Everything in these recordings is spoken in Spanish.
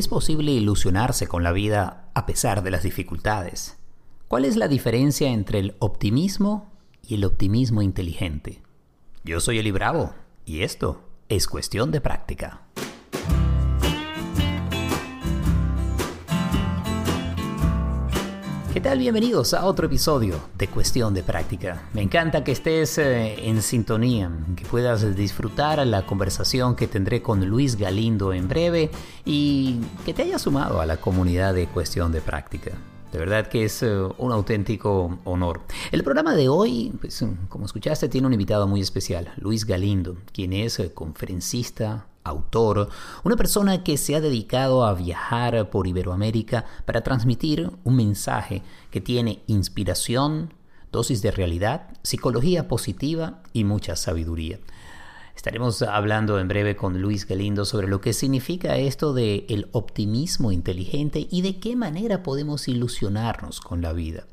¿Es posible ilusionarse con la vida a pesar de las dificultades? ¿Cuál es la diferencia entre el optimismo y el optimismo inteligente? Yo soy Eli Bravo y esto es cuestión de práctica. ¿Qué tal? Bienvenidos a otro episodio de Cuestión de Práctica. Me encanta que estés eh, en sintonía, que puedas disfrutar la conversación que tendré con Luis Galindo en breve y que te haya sumado a la comunidad de Cuestión de Práctica. De verdad que es eh, un auténtico honor. El programa de hoy, pues, como escuchaste, tiene un invitado muy especial, Luis Galindo, quien es eh, conferencista, autor, una persona que se ha dedicado a viajar por Iberoamérica para transmitir un mensaje que tiene inspiración, dosis de realidad, psicología positiva y mucha sabiduría. Estaremos hablando en breve con Luis Galindo sobre lo que significa esto de el optimismo inteligente y de qué manera podemos ilusionarnos con la vida.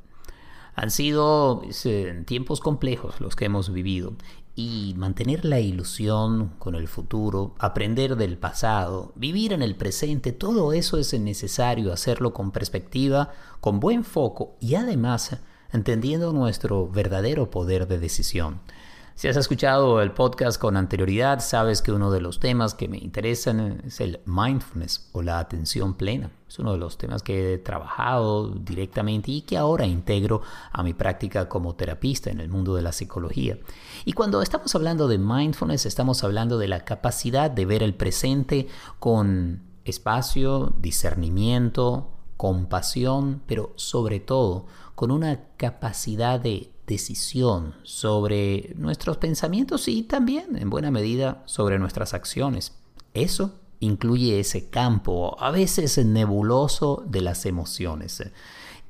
Han sido eh, tiempos complejos los que hemos vivido y mantener la ilusión con el futuro, aprender del pasado, vivir en el presente, todo eso es necesario hacerlo con perspectiva, con buen foco y además entendiendo nuestro verdadero poder de decisión. Si has escuchado el podcast con anterioridad, sabes que uno de los temas que me interesan es el mindfulness o la atención plena. Es uno de los temas que he trabajado directamente y que ahora integro a mi práctica como terapista en el mundo de la psicología. Y cuando estamos hablando de mindfulness, estamos hablando de la capacidad de ver el presente con espacio, discernimiento, compasión, pero sobre todo con una capacidad de decisión sobre nuestros pensamientos y también, en buena medida, sobre nuestras acciones. Eso incluye ese campo, a veces nebuloso, de las emociones.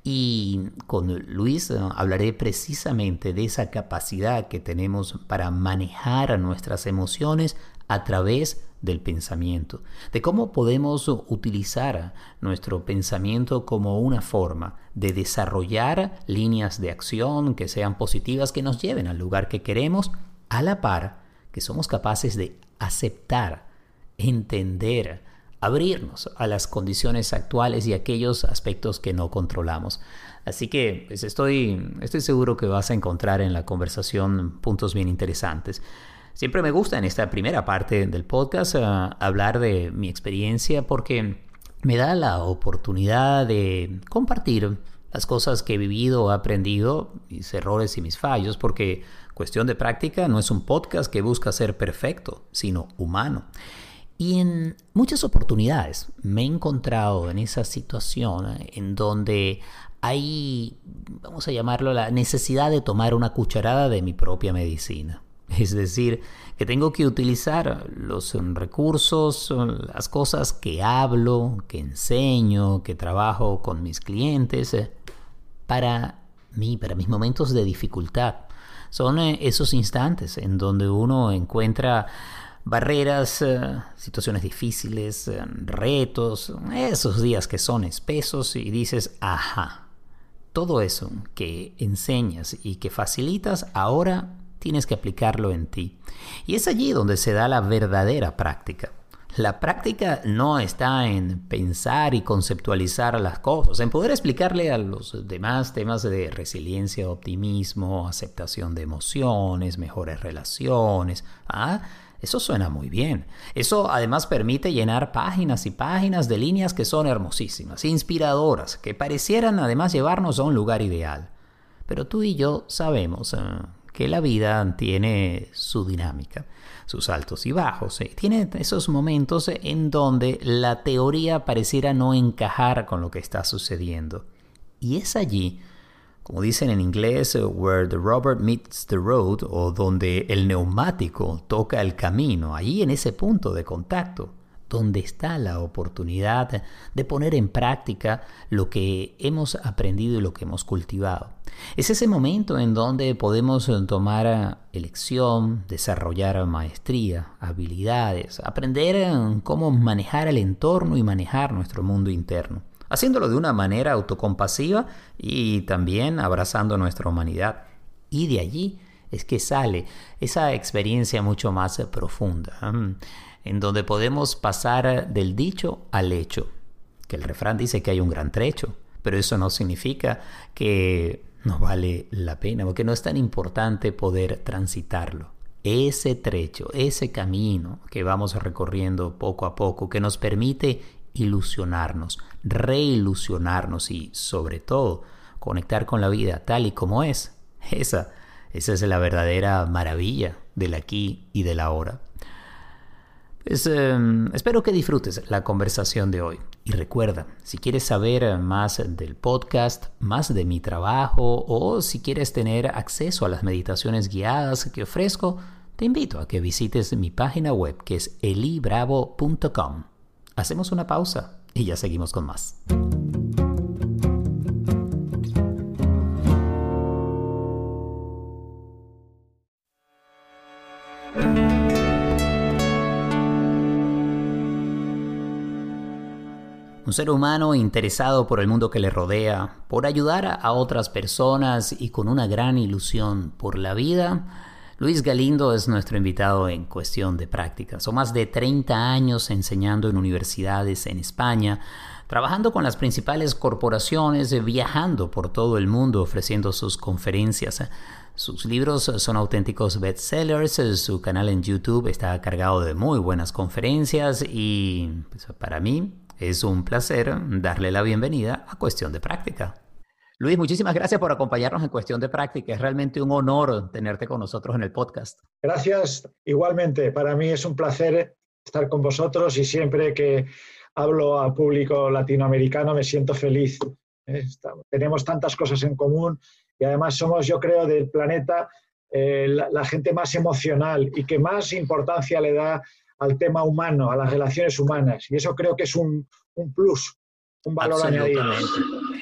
Y con Luis eh, hablaré precisamente de esa capacidad que tenemos para manejar nuestras emociones a través del pensamiento, de cómo podemos utilizar nuestro pensamiento como una forma de desarrollar líneas de acción que sean positivas, que nos lleven al lugar que queremos, a la par que somos capaces de aceptar, entender, abrirnos a las condiciones actuales y aquellos aspectos que no controlamos. Así que pues, estoy, estoy seguro que vas a encontrar en la conversación puntos bien interesantes. Siempre me gusta en esta primera parte del podcast eh, hablar de mi experiencia porque me da la oportunidad de compartir las cosas que he vivido, aprendido, mis errores y mis fallos, porque cuestión de práctica no es un podcast que busca ser perfecto, sino humano. Y en muchas oportunidades me he encontrado en esa situación en donde hay, vamos a llamarlo, la necesidad de tomar una cucharada de mi propia medicina. Es decir, que tengo que utilizar los recursos, las cosas que hablo, que enseño, que trabajo con mis clientes eh, para mí, para mis momentos de dificultad. Son eh, esos instantes en donde uno encuentra barreras, eh, situaciones difíciles, retos, esos días que son espesos y dices, ajá, todo eso que enseñas y que facilitas ahora tienes que aplicarlo en ti. Y es allí donde se da la verdadera práctica. La práctica no está en pensar y conceptualizar las cosas, en poder explicarle a los demás temas de resiliencia, optimismo, aceptación de emociones, mejores relaciones. ¿Ah? Eso suena muy bien. Eso además permite llenar páginas y páginas de líneas que son hermosísimas, inspiradoras, que parecieran además llevarnos a un lugar ideal. Pero tú y yo sabemos eh, que la vida tiene su dinámica, sus altos y bajos. ¿eh? Tiene esos momentos en donde la teoría pareciera no encajar con lo que está sucediendo. Y es allí, como dicen en inglés, where the rubber meets the road, o donde el neumático toca el camino, allí en ese punto de contacto, donde está la oportunidad de poner en práctica lo que hemos aprendido y lo que hemos cultivado. Es ese momento en donde podemos tomar elección, desarrollar maestría, habilidades, aprender cómo manejar el entorno y manejar nuestro mundo interno, haciéndolo de una manera autocompasiva y también abrazando nuestra humanidad. Y de allí es que sale esa experiencia mucho más profunda en donde podemos pasar del dicho al hecho, que el refrán dice que hay un gran trecho, pero eso no significa que no vale la pena, porque no es tan importante poder transitarlo. Ese trecho, ese camino que vamos recorriendo poco a poco, que nos permite ilusionarnos, reilusionarnos y sobre todo conectar con la vida tal y como es. Esa, esa es la verdadera maravilla del aquí y del ahora. Em, espero que disfrutes la conversación de hoy. Y recuerda, si quieres saber más del podcast, más de mi trabajo o si quieres tener acceso a las meditaciones guiadas que ofrezco, te invito a que visites mi página web que es elibravo.com. Hacemos una pausa y ya seguimos con más. Un ser humano interesado por el mundo que le rodea, por ayudar a otras personas y con una gran ilusión por la vida, Luis Galindo es nuestro invitado en cuestión de prácticas. Son más de 30 años enseñando en universidades en España, trabajando con las principales corporaciones, viajando por todo el mundo ofreciendo sus conferencias. Sus libros son auténticos bestsellers, su canal en YouTube está cargado de muy buenas conferencias y pues, para mí es un placer darle la bienvenida a Cuestión de Práctica. Luis, muchísimas gracias por acompañarnos en Cuestión de Práctica. Es realmente un honor tenerte con nosotros en el podcast. Gracias, igualmente. Para mí es un placer estar con vosotros y siempre que hablo al público latinoamericano me siento feliz. ¿eh? tenemos tantas cosas en común y además somos, yo creo, del planeta eh, la, gente más emocional y que más importancia le da al tema humano, a las relaciones humanas. Y eso creo que es un, plus, un valor añadido.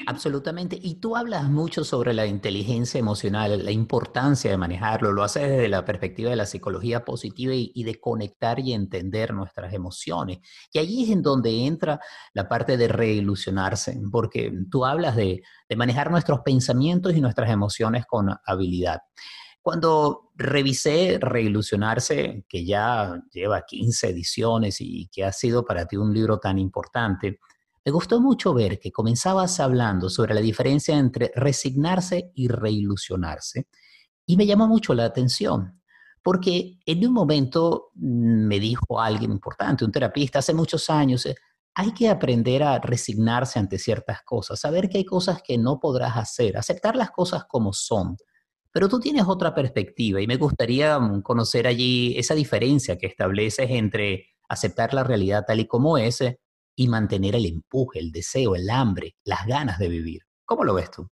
Absolutamente. Y tú hablas mucho sobre la inteligencia emocional, la importancia de manejarlo. Lo haces desde la perspectiva de la psicología positiva y, de conectar y entender nuestras emociones. Y allí es en donde entra la parte de reilusionarse, porque tú hablas de, de manejar nuestros pensamientos y nuestras emociones con habilidad. Cuando revisé Reilusionarse, que ya lleva 15 ediciones y que ha sido para ti un libro tan importante, me gustó mucho ver que comenzabas hablando sobre la diferencia entre resignarse y reilusionarse y me llamó mucho la atención, porque en un momento me dijo alguien importante, un terapista, hace muchos años, eh, hay que aprender a resignarse ante ciertas cosas, saber que hay cosas que no podrás hacer, aceptar las cosas como son pero tú tienes otra perspectiva y me gustaría mm, conocer allí esa diferencia que estableces entre aceptar la realidad tal y como es eh, y mantener el empuje, el deseo, el hambre, las ganas de vivir. ¿Cómo lo ves tú?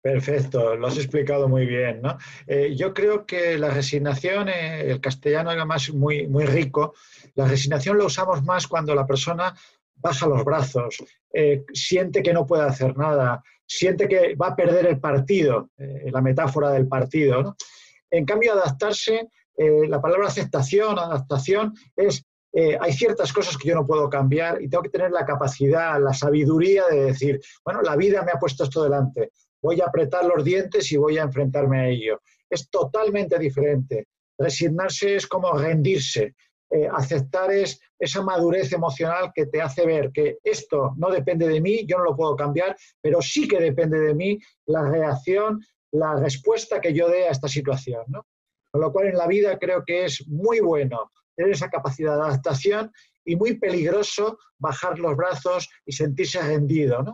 Perfecto, lo has explicado muy bien. ¿no? Eh, yo creo que la resignación, eh, el castellano además muy, muy rico, la resignación lo usamos más cuando la persona baja los brazos, siente que no puede hacer nada, siente que va a perder el partido, eh, la metáfora del partido. En cambio, adaptarse, eh, la palabra aceptación, adaptación, es eh, hay ciertas cosas que yo no puedo cambiar y tengo que tener la capacidad, la sabiduría de decir, bueno, la vida me ha puesto esto delante, voy a apretar los dientes y voy a enfrentarme a ello. Es totalmente diferente. Resignarse es como rendirse, eh, aceptar es esa madurez emocional que te hace ver que esto no depende de mí, yo no lo puedo cambiar, pero sí que depende de mí la reacción, la respuesta que yo dé a esta situación. Con lo cual en la vida creo que es muy bueno tener esa capacidad de adaptación y muy peligroso bajar los brazos y sentirse rendido.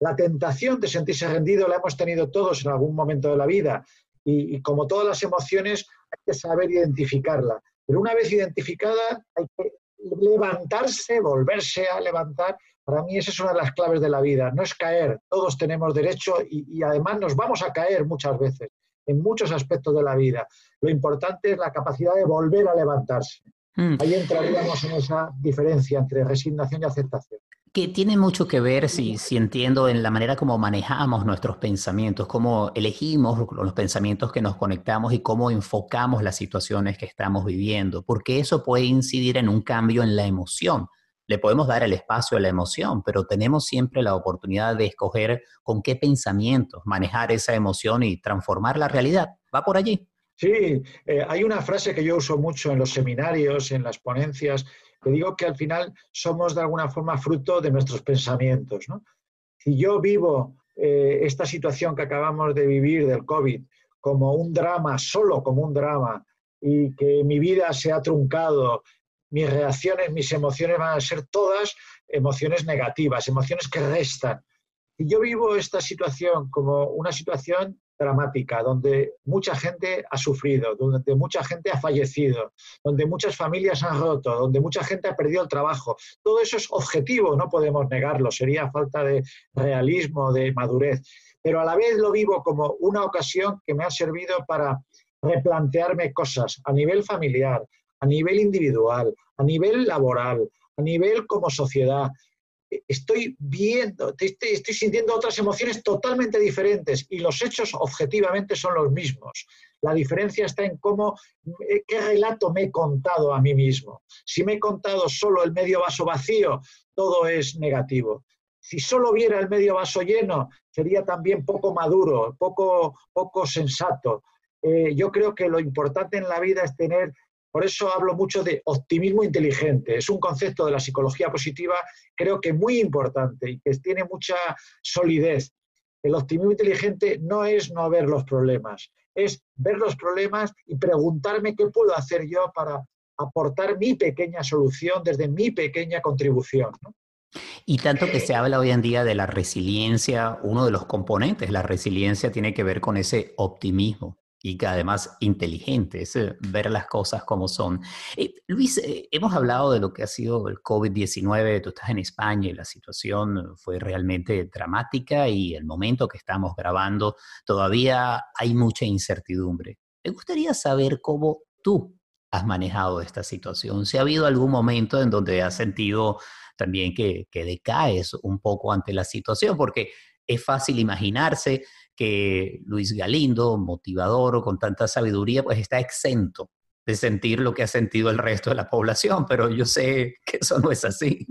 La tentación de sentirse rendido la hemos tenido todos en algún momento de la vida y como todas las emociones hay que saber identificarla. Pero una vez identificada, hay que levantarse, volverse a levantar. Para mí esa es una de las claves de la vida. No es caer, todos tenemos derecho y, además nos vamos a caer muchas veces en muchos aspectos de la vida. Lo importante es la capacidad de volver a levantarse. Mm. Ahí entraríamos en esa diferencia entre resignación y aceptación que tiene mucho que ver, si, si entiendo, en la manera como manejamos nuestros pensamientos, cómo elegimos los pensamientos que nos conectamos y cómo enfocamos las situaciones que estamos viviendo, porque eso puede incidir en un cambio en la emoción. Le podemos dar el espacio a la emoción, pero tenemos siempre la oportunidad de escoger con qué pensamientos manejar esa emoción y transformar la realidad. ¿Va por allí? Sí, eh, hay una frase que yo uso mucho en los seminarios, en las ponencias, que digo que al final somos de alguna forma fruto de nuestros pensamientos. Si yo vivo eh, esta situación que acabamos de vivir del COVID como un drama, solo como un drama, y que mi vida se ha truncado, mis reacciones, mis emociones van a ser todas emociones negativas, emociones que restan. Y yo vivo esta situación como una situación dramática, donde mucha gente ha sufrido, donde mucha gente ha fallecido, donde muchas familias han roto, donde mucha gente ha perdido el trabajo. Todo eso es objetivo, no podemos negarlo, sería falta de realismo, de madurez. Pero a la vez lo vivo como una ocasión que me ha servido para replantearme cosas a nivel familiar, a nivel individual, a nivel laboral, a nivel como sociedad estoy viendo, estoy, sintiendo otras emociones totalmente diferentes y los hechos objetivamente son los mismos. La diferencia está en cómo, eh, qué relato me he contado a mí mismo. Si me he contado solo el medio vaso vacío, todo es negativo. Si solo viera el medio vaso lleno, sería también poco maduro, poco, poco sensato. Eh, yo creo que lo importante en la vida es tener por eso hablo mucho de optimismo inteligente. Es un concepto de la psicología positiva, creo que muy importante y que tiene mucha solidez. El optimismo inteligente no es no ver los problemas, es ver los problemas y preguntarme qué puedo hacer yo para aportar mi pequeña solución desde mi pequeña contribución. Y tanto que se habla hoy en día de la resiliencia, uno de los componentes de la resiliencia tiene que ver con ese optimismo y que además inteligente, es eh, ver las cosas como son. Eh, Luis, eh, hemos hablado de lo que ha sido el COVID-19, tú estás en España y la situación fue realmente dramática y el momento que estamos grabando todavía hay mucha incertidumbre. Me gustaría saber cómo tú has manejado esta situación, si ha habido algún momento en donde has sentido también que, que decaes un poco ante la situación, porque es fácil imaginarse que Luis Galindo, motivador con tanta sabiduría, pues está exento de sentir lo que ha sentido el resto de la población, pero yo sé que eso no es así.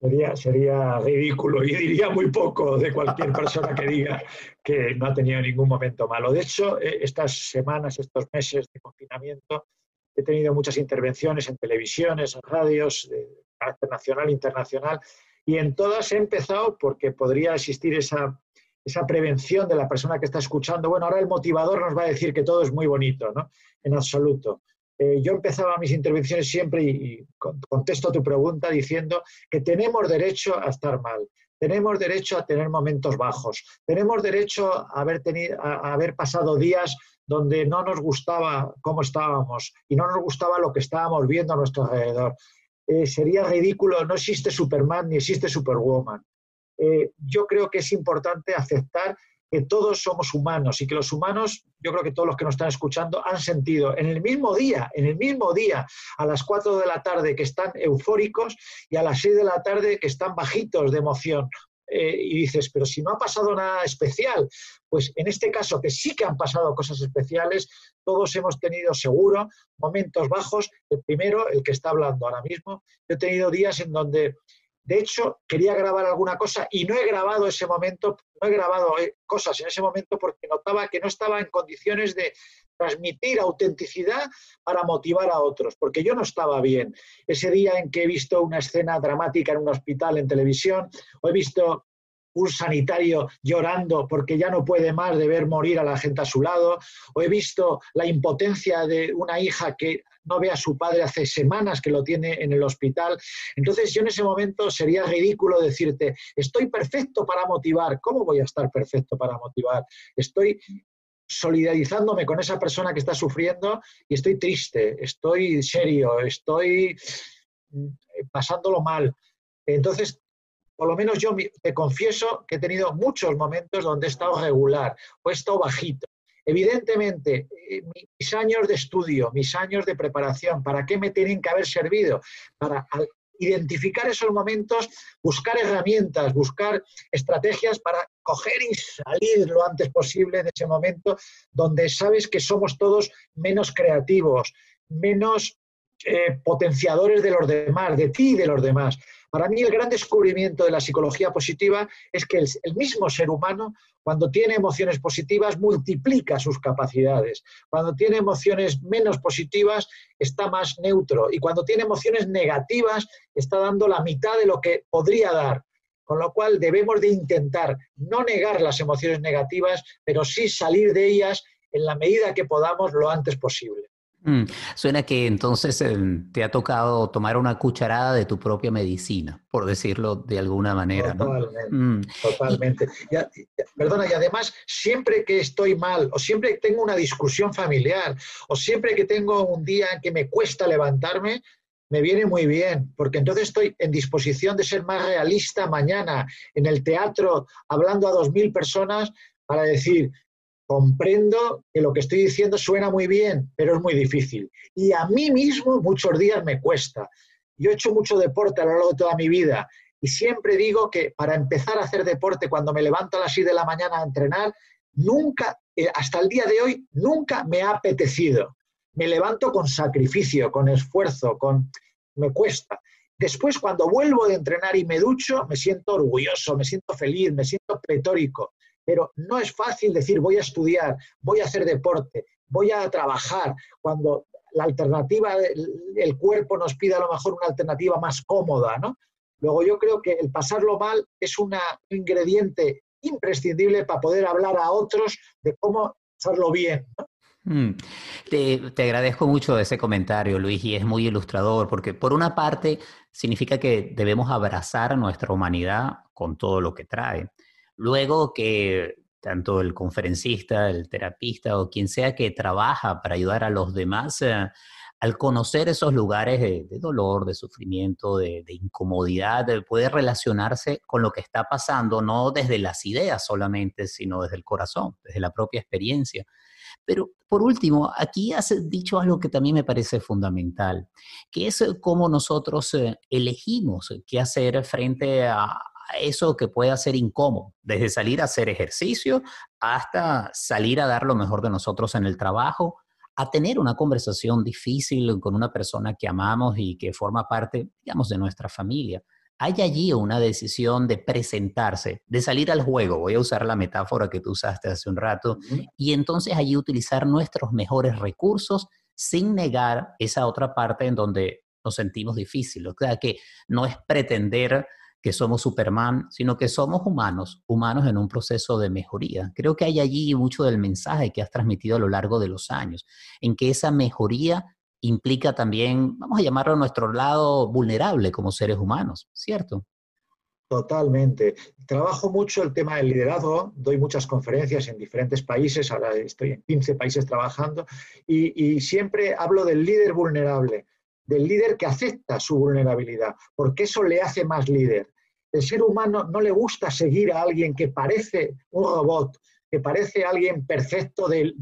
Sería, sería ridículo y diría muy poco de cualquier persona que diga que no ha tenido ningún momento malo. De hecho, eh, estas semanas, estos meses de confinamiento, he tenido muchas intervenciones en televisiones, en radios, de carácter nacional, internacional, y en todas he empezado porque podría existir esa esa prevención de la persona que está escuchando. Bueno, ahora el motivador nos va a decir que todo es muy bonito, ¿no? En absoluto. Eh, yo empezaba mis intervenciones siempre y, contesto tu pregunta diciendo que tenemos derecho a estar mal, tenemos derecho a tener momentos bajos, tenemos derecho a haber, tenido, a, haber pasado días donde no nos gustaba cómo estábamos y no nos gustaba lo que estábamos viendo a nuestro alrededor. Eh, sería ridículo, no existe Superman ni existe Superwoman. Eh, yo creo que es importante aceptar que todos somos humanos y que los humanos, yo creo que todos los que nos están escuchando han sentido en el mismo día, en el mismo día, a las 4 de la tarde que están eufóricos y a las 6 de la tarde que están bajitos de emoción. Eh, y dices, pero si no ha pasado nada especial, pues en este caso que sí que han pasado cosas especiales, todos hemos tenido seguro momentos bajos. El primero, el que está hablando ahora mismo, yo he tenido días en donde de hecho, quería grabar alguna cosa y no he grabado ese momento, no he grabado eh, cosas en ese momento porque notaba que no estaba en condiciones de transmitir autenticidad para motivar a otros, porque yo no estaba bien. Ese día en que he visto una escena dramática en un hospital en televisión, o he visto un sanitario llorando porque ya no puede más de ver morir a la gente a su lado, o he visto la impotencia de una hija que no ve a su padre hace semanas que lo tiene en el hospital. Entonces yo en ese momento sería ridículo decirte, estoy perfecto para motivar. ¿Cómo voy a estar perfecto para motivar? Estoy solidarizándome con esa persona que está sufriendo y estoy triste, estoy serio, estoy mm, pasándolo mal. Entonces, por lo menos yo te confieso que he tenido muchos momentos donde he estado regular o he estado bajito. Evidentemente, eh, mis años de estudio, mis años de preparación, ¿para qué me tienen que haber servido? Para identificar esos momentos, buscar herramientas, buscar estrategias para coger y salir lo antes posible de ese momento donde sabes que somos todos menos creativos, menos eh, potenciadores de los demás, de ti y de los demás. Para mí el gran descubrimiento de la psicología positiva es que el, mismo ser humano, cuando tiene emociones positivas, multiplica sus capacidades. Cuando tiene emociones menos positivas, está más neutro. Y cuando tiene emociones negativas, está dando la mitad de lo que podría dar. Con lo cual debemos de intentar no negar las emociones negativas, pero sí salir de ellas en la medida que podamos lo antes posible. Mm, suena que entonces em, te ha tocado tomar una cucharada de tu propia medicina, por decirlo de alguna manera. Totalmente. Mm. totalmente. perdona, y además, siempre que estoy mal, o siempre que tengo una discusión familiar, o siempre que tengo un día en que me cuesta levantarme, me viene muy bien, porque entonces estoy en disposición de ser más realista mañana en el teatro, hablando a dos mil personas, para decir, comprendo que lo que estoy diciendo suena muy bien, pero es muy difícil. Y a mí mismo muchos días me cuesta. Yo he hecho mucho deporte a lo largo de toda mi vida y siempre digo que para empezar a hacer deporte, cuando me levanto a las 6 de la mañana a entrenar, nunca, eh, hasta el día de hoy, nunca me ha apetecido. Me levanto con sacrificio, con esfuerzo, con... me cuesta. Después, cuando vuelvo de entrenar y me ducho, me siento orgulloso, me siento feliz, me siento pletórico pero no es fácil decir voy a estudiar, voy a hacer deporte, voy a trabajar, cuando la alternativa, el cuerpo nos pide a lo mejor una alternativa más cómoda, ¿no? Luego yo creo que el pasarlo mal es un ingrediente imprescindible para poder hablar a otros de cómo hacerlo bien. Mm. Te, te, agradezco mucho ese comentario, Luis, y es muy ilustrador, porque por una parte significa que debemos abrazar nuestra humanidad con todo lo que trae. Luego que tanto el conferencista, el terapista o quien sea que trabaja para ayudar a los demás, eh, al conocer esos lugares de, dolor, de sufrimiento, de, incomodidad, de poder relacionarse con lo que está pasando, no desde las ideas solamente, sino desde el corazón, desde la propia experiencia. Pero por último, aquí has dicho algo que también me parece fundamental, que es cómo nosotros eh, elegimos qué hacer frente a, eso que pueda ser incómodo, desde salir a hacer ejercicio hasta salir a dar lo mejor de nosotros en el trabajo, a tener una conversación difícil con una persona que amamos y que forma parte, digamos, de nuestra familia. Hay allí una decisión de presentarse, de salir al juego, voy a usar la metáfora que tú usaste hace un rato, y entonces allí utilizar nuestros mejores recursos sin negar esa otra parte en donde nos sentimos difíciles. O sea, que no es pretender que somos Superman, sino que somos humanos, humanos en un proceso de mejoría. Creo que hay allí mucho del mensaje que has transmitido a lo largo de los años, en que esa mejoría implica también, vamos a llamarlo nuestro lado vulnerable como seres humanos, ¿cierto? Totalmente. Trabajo mucho el tema del liderazgo, doy muchas conferencias en diferentes países, ahora estoy en 15 países trabajando, y, y siempre hablo del líder vulnerable del líder que acepta su vulnerabilidad, porque eso le hace más líder. El ser humano no le gusta seguir a alguien que parece un robot, que parece alguien perfecto de,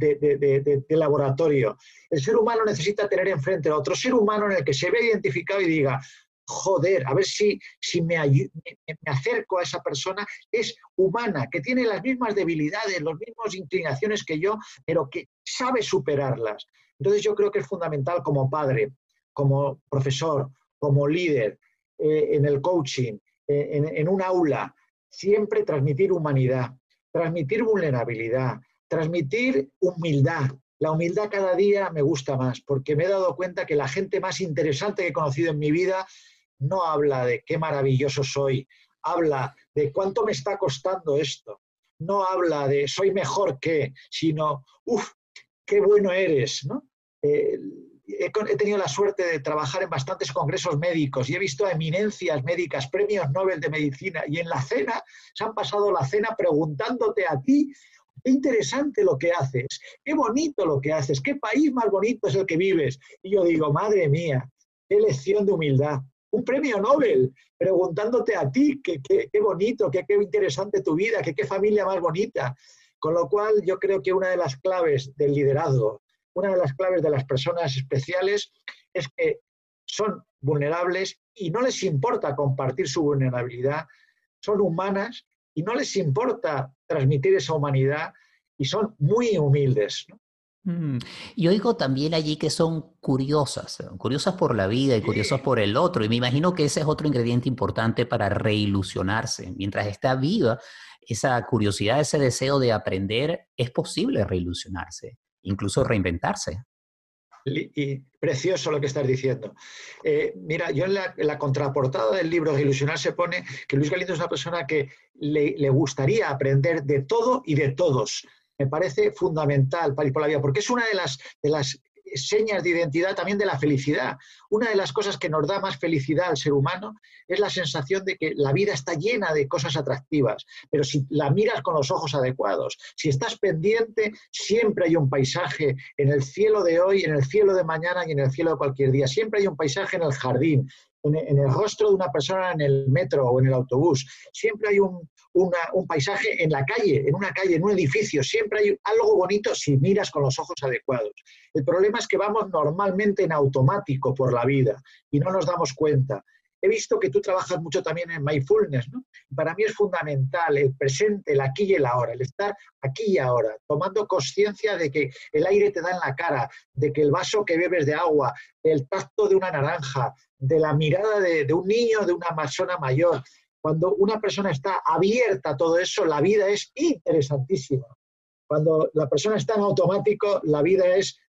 laboratorio. El ser humano necesita tener enfrente a otro ser humano en el que se ve identificado y diga, joder, a ver si, si me, acerco a esa persona, es humana, que tiene las mismas debilidades, las mismas inclinaciones que yo, pero que sabe superarlas. Entonces yo creo que es fundamental como padre como profesor, como líder, eh, en el coaching, eh, en, un aula, siempre transmitir humanidad, transmitir vulnerabilidad, transmitir humildad. La humildad cada día me gusta más porque me he dado cuenta que la gente más interesante que he conocido en mi vida no habla de qué maravilloso soy, habla de cuánto me está costando esto, no habla de soy mejor que, sino, uff, qué bueno eres, ¿no? Eh, he, tenido la suerte de trabajar en bastantes congresos médicos y he visto a eminencias médicas, premios Nobel de medicina, y en la cena se han pasado la cena preguntándote a ti qué interesante lo que haces, qué bonito lo que haces, qué país más bonito es el que vives. Y yo digo, madre mía, qué lección de humildad. Un premio Nobel preguntándote a ti qué, qué, bonito, qué, qué interesante tu vida, qué, qué familia más bonita. Con lo cual yo creo que una de las claves del liderazgo una de las claves de las personas especiales es que son vulnerables y no les importa compartir su vulnerabilidad, son humanas y no les importa transmitir esa humanidad y son muy humildes. Mm. Y oigo también allí que son curiosas, curiosas por la vida y curiosas por el otro. Y me imagino que ese es otro ingrediente importante para reilusionarse. Mientras está viva esa curiosidad, ese deseo de aprender, es posible reilusionarse, incluso reinventarse. Y precioso lo que estás diciendo. Eh, mira, yo en la, contraportada del libro Ilusionar se pone que Luis Galindo es una persona que le, le gustaría aprender de todo y de todos me parece fundamental para ir por la vida, porque es una de las, de las señas de identidad también de la felicidad. Una de las cosas que nos da más felicidad al ser humano es la sensación de que la vida está llena de cosas atractivas, pero si la miras con los ojos adecuados, si estás pendiente, siempre hay un paisaje en el cielo de hoy, en el cielo de mañana y en el cielo de cualquier día. Siempre hay un paisaje en el jardín, en, el rostro de una persona en el metro o en el autobús. Siempre hay un, un paisaje en la calle, en una calle, en un edificio. Siempre hay algo bonito si miras con los ojos adecuados. El problema es que vamos normalmente en automático por la vida y no nos damos cuenta. He visto que tú trabajas mucho también en mindfulness, ¿no? Para mí es fundamental el presente, el aquí y el ahora, el estar aquí y ahora, tomando conciencia de que el aire te da en la cara, de que el vaso que bebes de agua, el tacto de una naranja, de la mirada de, un niño, de una persona mayor, cuando una persona está abierta a todo eso, la vida es interesantísima. Cuando la persona está en automático, la vida es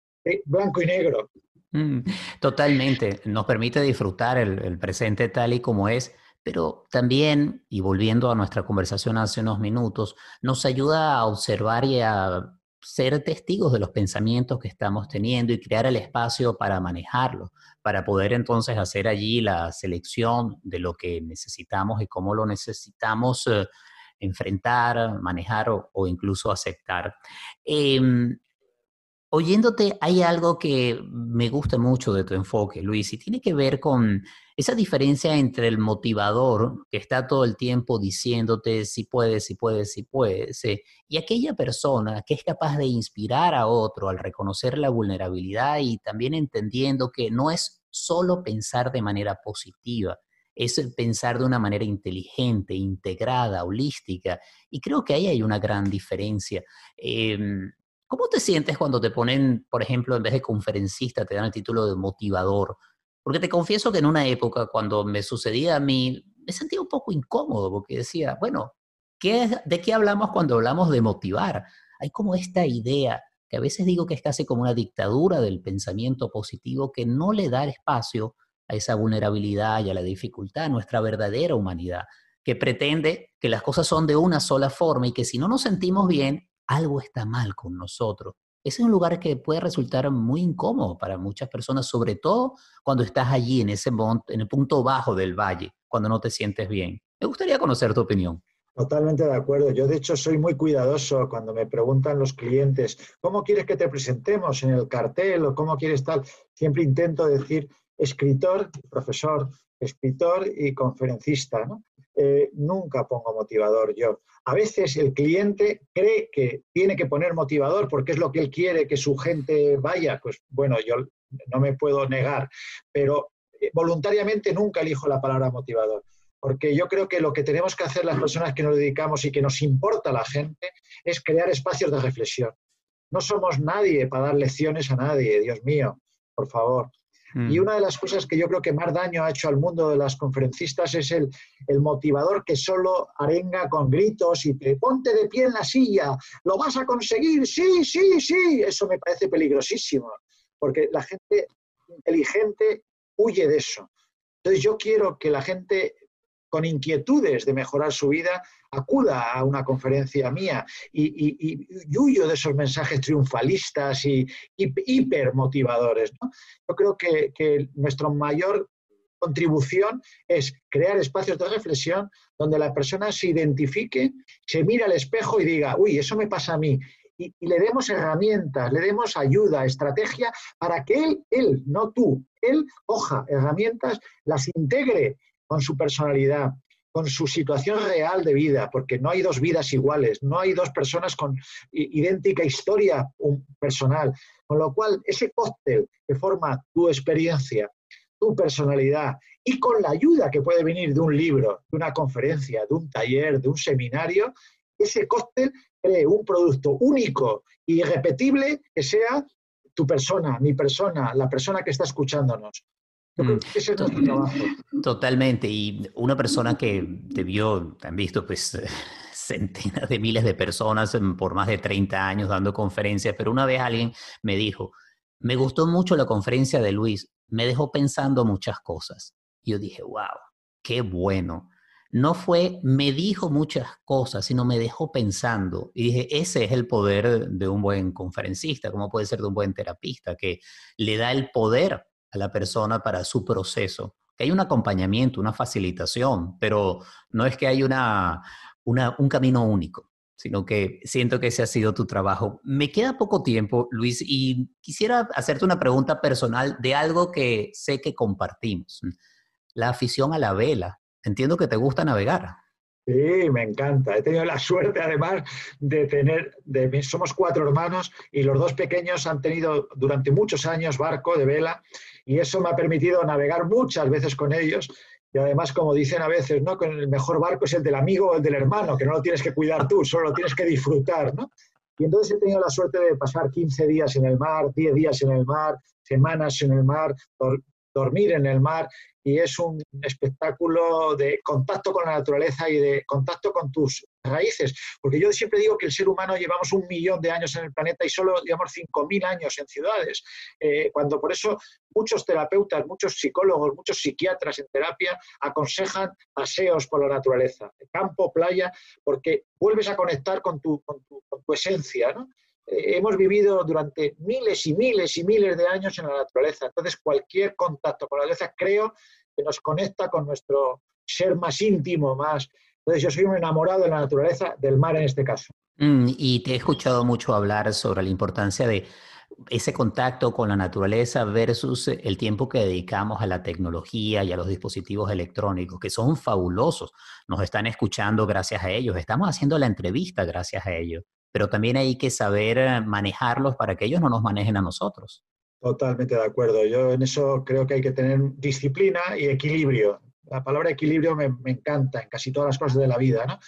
blanco y negro. Mm, totalmente. Nos permite disfrutar el, presente tal y como es, pero también, y volviendo a nuestra conversación hace unos minutos, nos ayuda a observar y a ser testigos de los pensamientos que estamos teniendo y crear el espacio para manejarlo, para poder entonces hacer allí la selección de lo que necesitamos y cómo lo necesitamos eh, enfrentar, manejar o, incluso aceptar. Em, oyéndote, hay algo que me gusta mucho de tu enfoque, Luis, y tiene que ver con esa diferencia entre el motivador que está todo el tiempo diciéndote si puedes, si puedes, si puedes, y aquella persona que es capaz de inspirar a otro al reconocer la vulnerabilidad y también entendiendo que no es solo pensar de manera positiva, es pensar de una manera inteligente, integrada, holística, y creo que ahí hay una gran diferencia. Em, ¿Cómo te sientes cuando te ponen, por ejemplo, en vez de conferencista, te dan el título de motivador? Porque te confieso que en una época, cuando me sucedía a mí, me sentía un poco incómodo porque decía, bueno, ¿qué, ¿de qué hablamos cuando hablamos de motivar? Hay como esta idea que a veces digo que es casi como una dictadura del pensamiento positivo que no le da espacio a esa vulnerabilidad y a la dificultad, a nuestra verdadera humanidad, que pretende que las cosas son de una sola forma y que si no nos sentimos bien, algo está mal con nosotros. Ese es un lugar que puede resultar muy incómodo para muchas personas, sobre todo cuando estás allí en ese en el punto bajo del valle, cuando no te sientes bien. Me gustaría conocer tu opinión. Totalmente de acuerdo. Yo, de hecho, soy muy cuidadoso cuando me preguntan los clientes, ¿cómo quieres que te presentemos en el cartel o cómo quieres tal? Siempre intento decir escritor, profesor, escritor y conferencista. ¿no? Eh, nunca pongo motivador yo. A veces el cliente cree que tiene que poner motivador porque es lo que él quiere que su gente vaya. Pues bueno, yo no me puedo negar, pero eh, voluntariamente nunca elijo la palabra motivador. Porque yo creo que lo que tenemos que hacer las personas que nos dedicamos y que nos importa la gente es crear espacios de reflexión. No somos nadie para dar lecciones a nadie, Dios mío, por favor. Y mm. una de las cosas que yo creo que más daño ha hecho al mundo de las conferencistas es el, el, motivador que solo arenga con gritos y te ponte de pie en la silla, lo vas a conseguir, sí, sí, sí. Eso me parece peligrosísimo, porque la gente inteligente huye de eso. Entonces yo quiero que la gente con inquietudes de mejorar su vida, acuda a una conferencia mía y, huyo de esos mensajes triunfalistas y, hipermotivadores. Yo creo que, que nuestra mayor contribución es crear espacios de reflexión donde la persona se identifique, se mira al espejo y diga, uy, eso me pasa a mí. Y, y, le demos herramientas, le demos ayuda, estrategia para que él, él, no tú, él coja herramientas, las integre con su personalidad, con su situación real de vida, porque no hay dos vidas iguales, no hay dos personas con idéntica historia personal. Con lo cual, ese cóctel que forma tu experiencia, tu personalidad y con la ayuda que puede venir de un libro, de una conferencia, de un taller, de un seminario, ese cóctel cree un producto único y irrepetible que sea tu persona, mi persona, la persona que está escuchándonos. Mm. ese es nuestro trabajo. Totalmente. Y una persona que te vio, te han visto pues centenas de miles de personas por más de 30 años dando conferencias, pero una vez alguien me dijo, me gustó mucho la conferencia de Luis, me dejó pensando muchas cosas. Y yo dije, wow, qué bueno. No fue, me dijo muchas cosas, sino me dejó pensando. Y dije, ese es el poder de un buen conferencista, como puede ser de un buen terapista, que le da el poder a la persona para su proceso. Que hay un acompañamiento, una facilitación, pero no es que hay una, un camino único, sino que siento que ese ha sido tu trabajo. Me queda poco tiempo, Luis, y quisiera hacerte una pregunta personal de algo que sé que compartimos. La afición a la vela. Entiendo que te gusta navegar. Sí, me encanta. He tenido la suerte además de tener, de, somos cuatro hermanos y los dos pequeños han tenido durante muchos años barco de vela y eso me ha permitido navegar muchas veces con ellos y además, como dicen a veces, ¿no? Que el mejor barco es el del amigo o el del hermano, que no lo tienes que cuidar tú, solo lo tienes que disfrutar, ¿no? Y entonces he tenido la suerte de pasar 15 días en el mar, 10 días en el mar, semanas en el mar, dormir en el mar y es un espectáculo de contacto con la naturaleza y de contacto con tus raíces. Porque yo siempre digo que el ser humano llevamos un millón de años en el planeta y solo, digamos, 5.000 años en ciudades. Eh, cuando por eso muchos terapeutas, muchos psicólogos, muchos psiquiatras en terapia aconsejan paseos por la naturaleza, campo, playa, porque vuelves a conectar con tu, con tu, con tu esencia, ¿no? Eh, hemos vivido durante miles y miles y miles de años en la naturaleza. Entonces, cualquier contacto con la naturaleza creo que nos conecta con nuestro ser más íntimo, más. Entonces, yo soy un enamorado de la naturaleza, del mar en este caso. Mm, y te he escuchado mucho hablar sobre la importancia de ese contacto con la naturaleza versus el tiempo que dedicamos a la tecnología y a los dispositivos electrónicos, que son fabulosos. Nos están escuchando gracias a ellos. Estamos haciendo la entrevista gracias a ellos pero también hay que saber eh, manejarlos para que ellos no nos manejen a nosotros. Totalmente de acuerdo. Yo en eso creo que hay que tener disciplina y equilibrio. La palabra equilibrio me, encanta en casi todas las cosas de la vida, ¿no?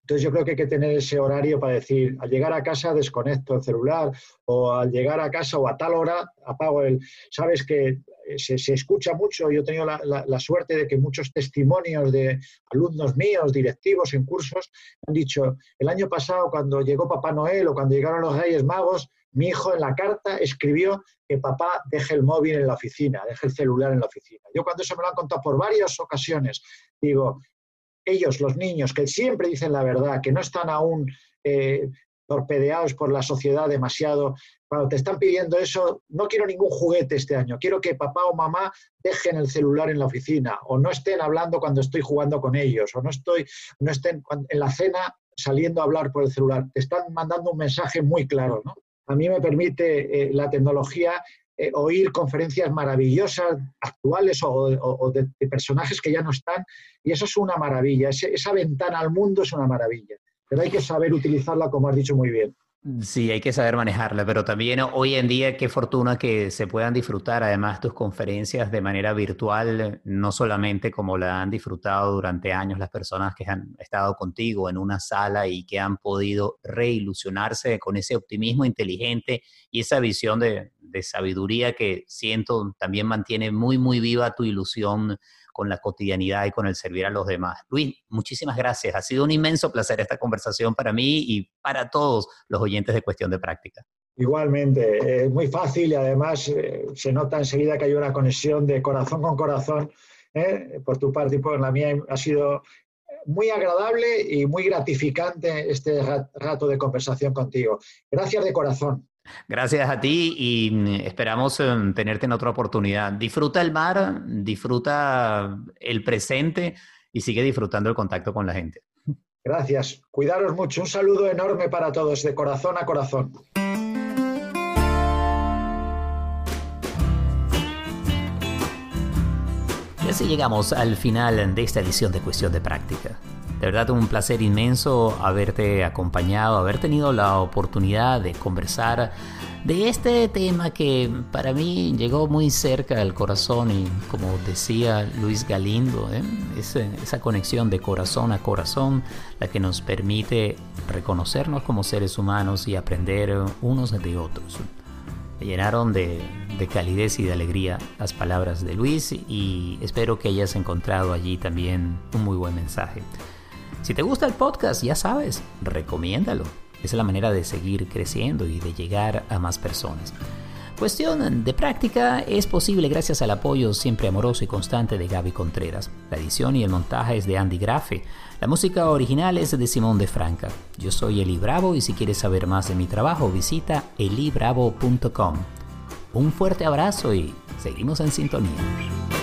Entonces yo creo que hay que tener ese horario para decir, al llegar a casa desconecto el celular o al llegar a casa o a tal hora apago el... Sabes que se, escucha mucho, yo he tenido la, suerte de que muchos testimonios de alumnos míos, directivos en cursos, han dicho, el año pasado cuando llegó Papá Noel o cuando llegaron los Reyes Magos, mi hijo en la carta escribió que papá deje el móvil en la oficina, deje el celular en la oficina. Yo cuando eso me lo han contado por varias ocasiones, digo, ellos, los niños, que siempre dicen la verdad, que no están aún eh, torpedeados por la sociedad demasiado. Cuando te están pidiendo eso, no quiero ningún juguete este año, quiero que papá o mamá dejen el celular en la oficina o no estén hablando cuando estoy jugando con ellos o no, estoy, no estén en la cena saliendo a hablar por el celular. Te están mandando un mensaje muy claro. ¿no? A mí me permite eh, la tecnología eh, oír conferencias maravillosas, actuales o, de, personajes que ya no están, y eso es una maravilla. esa ventana al mundo es una maravilla pero hay que saber utilizarla como has dicho muy bien. Sí, hay que saber manejarla, pero también hoy en día qué fortuna que se puedan disfrutar además tus conferencias de manera virtual, no solamente como la han disfrutado durante años las personas que han estado contigo en una sala y que han podido reilusionarse con ese optimismo inteligente y esa visión de, de sabiduría que siento también mantiene muy, muy viva tu ilusión con la cotidianidad y con el servir a los demás. Luis, muchísimas gracias. Ha sido un inmenso placer esta conversación para mí y para todos los oyentes de Cuestión de Práctica. Igualmente, es muy fácil y además eh, se nota enseguida que hay una conexión de corazón con corazón ¿eh? por tu parte y por la mía. Ha sido muy agradable y muy gratificante este rato de conversación contigo. Gracias de corazón. Gracias a ti y mm, esperamos em, tenerte en otra oportunidad. Disfruta el mar, disfruta el presente y sigue disfrutando el contacto con la gente. Gracias. Cuidaros mucho. Un saludo enorme para todos, de corazón a corazón. Y así llegamos al final de esta edición de Cuestión de Práctica. De verdad, un placer inmenso haberte acompañado, haber tenido la oportunidad de conversar de este tema que para mí llegó muy cerca al corazón y como decía Luis Galindo, ¿eh? esa conexión de corazón a corazón, la que nos permite reconocernos como seres humanos y aprender unos de otros. Me llenaron de, de calidez y de alegría las palabras de Luis y espero que hayas encontrado allí también un muy buen mensaje. Si te gusta el podcast, ya sabes, recomiéndalo. Es la manera de seguir creciendo y de llegar a más personas. Cuestión de práctica es posible gracias al apoyo siempre amoroso y constante de Gaby Contreras. La edición y el montaje es de Andy Grafe. La música original es de Simón de Franca. Yo soy Eli Bravo y si quieres saber más de mi trabajo visita elibravo.com. Un fuerte abrazo y seguimos en sintonía.